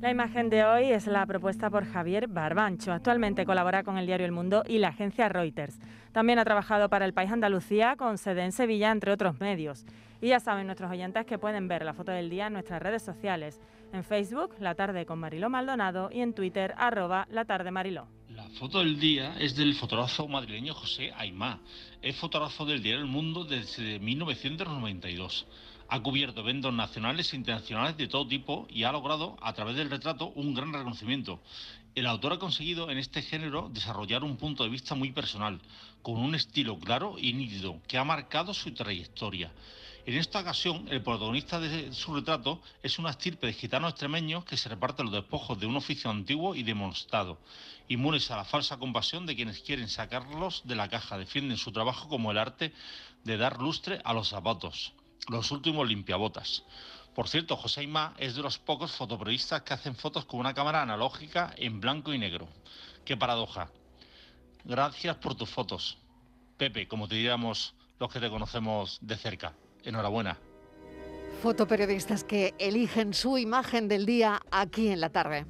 La imagen de hoy es la propuesta por Javier Barbancho. Actualmente colabora con el diario El Mundo y la agencia Reuters. También ha trabajado para el País Andalucía con sede en Sevilla, entre otros medios. Y ya saben nuestros oyentes que pueden ver la foto del día en nuestras redes sociales. En Facebook, La Tarde con Mariló Maldonado y en Twitter, arroba La Tarde Mariló. La foto del día es del fotógrafo madrileño José Aymá. Es fotógrafo del diario El Mundo desde 1992 ha cubierto eventos nacionales e internacionales de todo tipo y ha logrado, a través del retrato, un gran reconocimiento. El autor ha conseguido en este género desarrollar un punto de vista muy personal, con un estilo claro y nítido que ha marcado su trayectoria. En esta ocasión, el protagonista de su retrato es una estirpe de gitanos extremeños que se reparten los despojos de un oficio antiguo y demonstrado, inmunes a la falsa compasión de quienes quieren sacarlos de la caja, defienden su trabajo como el arte de dar lustre a los zapatos los últimos limpiabotas. Por cierto, José Ima es de los pocos fotoperiodistas que hacen fotos con una cámara analógica en blanco y negro. Qué paradoja. Gracias por tus fotos. Pepe, como te diríamos los que te conocemos de cerca. Enhorabuena. Fotoperiodistas que eligen su imagen del día aquí en la tarde.